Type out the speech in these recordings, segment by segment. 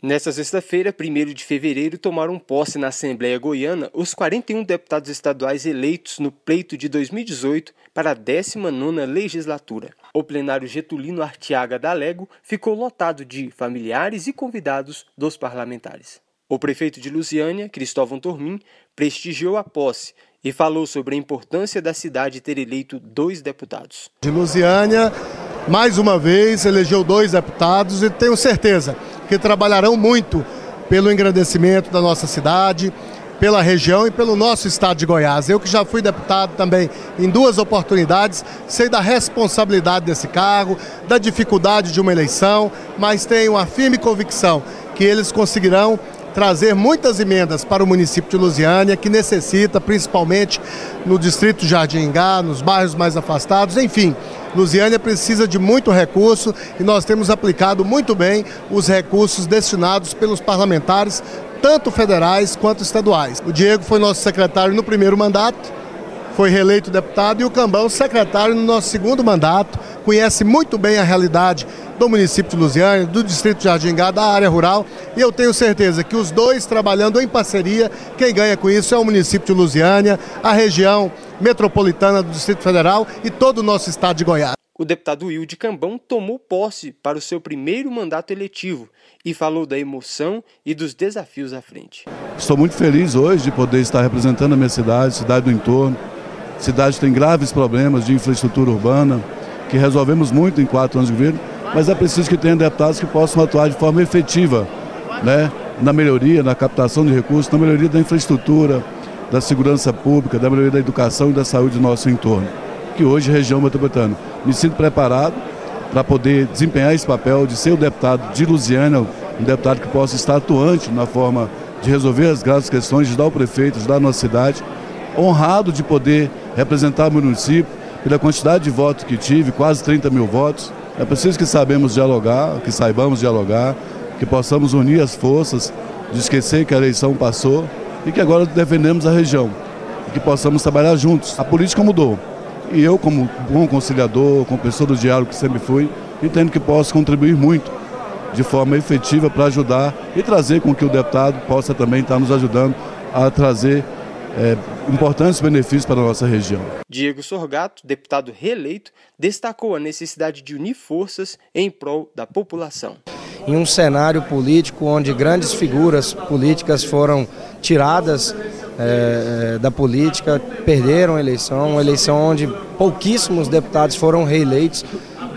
Nesta sexta-feira, 1 de fevereiro, tomaram posse na Assembleia Goiana os 41 deputados estaduais eleitos no pleito de 2018 para a 19ª legislatura. O plenário Getulino Artiaga da Lego ficou lotado de familiares e convidados dos parlamentares. O prefeito de Lusiânia, Cristóvão Tormin, prestigiou a posse e falou sobre a importância da cidade ter eleito dois deputados. De Lusiânia, mais uma vez, elegeu dois deputados e tenho certeza que trabalharão muito pelo engrandecimento da nossa cidade, pela região e pelo nosso estado de Goiás. Eu que já fui deputado também em duas oportunidades, sei da responsabilidade desse cargo, da dificuldade de uma eleição, mas tenho a firme convicção que eles conseguirão trazer muitas emendas para o município de Lusiânia, que necessita, principalmente no distrito Jardim Ingá, nos bairros mais afastados, enfim. Lusiânia precisa de muito recurso e nós temos aplicado muito bem os recursos destinados pelos parlamentares, tanto federais quanto estaduais. O Diego foi nosso secretário no primeiro mandato, foi reeleito deputado e o Cambão secretário no nosso segundo mandato, conhece muito bem a realidade do município de Lusiânia, do distrito de Jardingá, da área rural, e eu tenho certeza que os dois trabalhando em parceria, quem ganha com isso é o município de Lusiânia, a região metropolitana do Distrito Federal e todo o nosso estado de Goiás. O deputado Will de Cambão tomou posse para o seu primeiro mandato eletivo e falou da emoção e dos desafios à frente. Estou muito feliz hoje de poder estar representando a minha cidade, cidade do entorno, cidade tem graves problemas de infraestrutura urbana, que resolvemos muito em quatro anos de governo, mas é preciso que tenha deputados que possam atuar de forma efetiva né, na melhoria, na captação de recursos, na melhoria da infraestrutura, da segurança pública, da melhoria da educação e da saúde do nosso entorno, que hoje é região metropolitana. Me sinto preparado para poder desempenhar esse papel de ser o deputado de Lusiana, um deputado que possa estar atuante na forma de resolver as graves questões, de dar ao prefeito, de dar a nossa cidade, honrado de poder representar o município, pela quantidade de votos que tive, quase 30 mil votos. É preciso que sabemos dialogar, que saibamos dialogar, que possamos unir as forças, de esquecer que a eleição passou e que agora defendemos a região. E que possamos trabalhar juntos. A política mudou. E eu, como bom conciliador, como pessoa do diálogo que sempre fui, entendo que posso contribuir muito de forma efetiva para ajudar e trazer com que o deputado possa também estar nos ajudando a trazer é, importantes benefícios para a nossa região. Diego Sorgato, deputado reeleito, destacou a necessidade de unir forças em prol da população. Em um cenário político onde grandes figuras políticas foram tiradas é, da política, perderam a eleição, uma eleição onde pouquíssimos deputados foram reeleitos,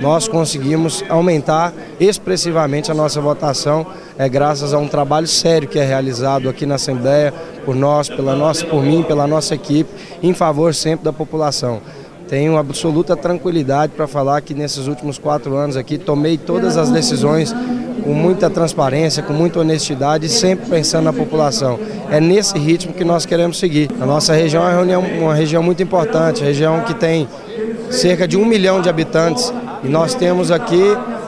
nós conseguimos aumentar expressivamente a nossa votação, é, graças a um trabalho sério que é realizado aqui na Assembleia, por nós, pela nossa, por mim, pela nossa equipe, em favor sempre da população. Tenho absoluta tranquilidade para falar que nesses últimos quatro anos aqui tomei todas as decisões com muita transparência, com muita honestidade, sempre pensando na população. É nesse ritmo que nós queremos seguir. A nossa região é uma região muito importante, região que tem cerca de um milhão de habitantes e nós temos aqui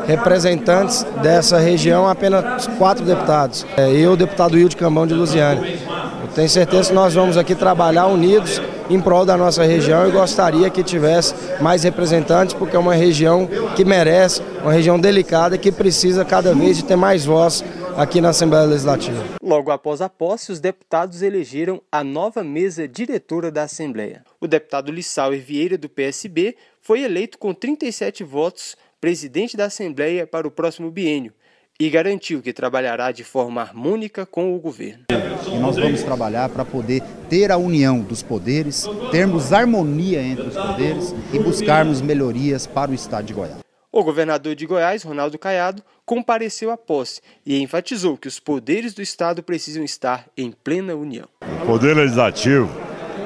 representantes dessa região, apenas quatro deputados. É, eu, deputado Wilde Cambão de Lusiane. Eu tenho certeza que nós vamos aqui trabalhar unidos em prol da nossa região e gostaria que tivesse mais representantes, porque é uma região que merece, uma região delicada que precisa cada vez de ter mais voz aqui na Assembleia Legislativa. Logo após a posse, os deputados elegeram a nova mesa diretora da Assembleia. O deputado Lissauer Vieira, do PSB, foi eleito com 37 votos presidente da Assembleia para o próximo biênio e garantiu que trabalhará de forma harmônica com o governo. E nós vamos trabalhar para poder ter a união dos poderes, termos harmonia entre os poderes e buscarmos melhorias para o estado de Goiás. O governador de Goiás, Ronaldo Caiado, compareceu à posse e enfatizou que os poderes do Estado precisam estar em plena união. Poder Legislativo,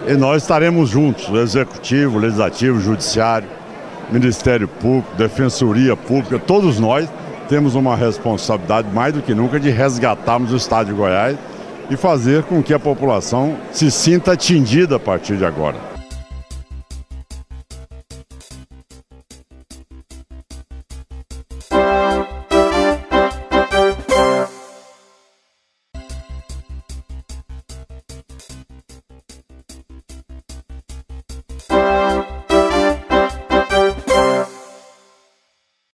e nós estaremos juntos, o Executivo, o Legislativo, o Judiciário, Ministério Público, Defensoria Pública, todos nós temos uma responsabilidade mais do que nunca de resgatarmos o Estado de Goiás e fazer com que a população se sinta atingida a partir de agora.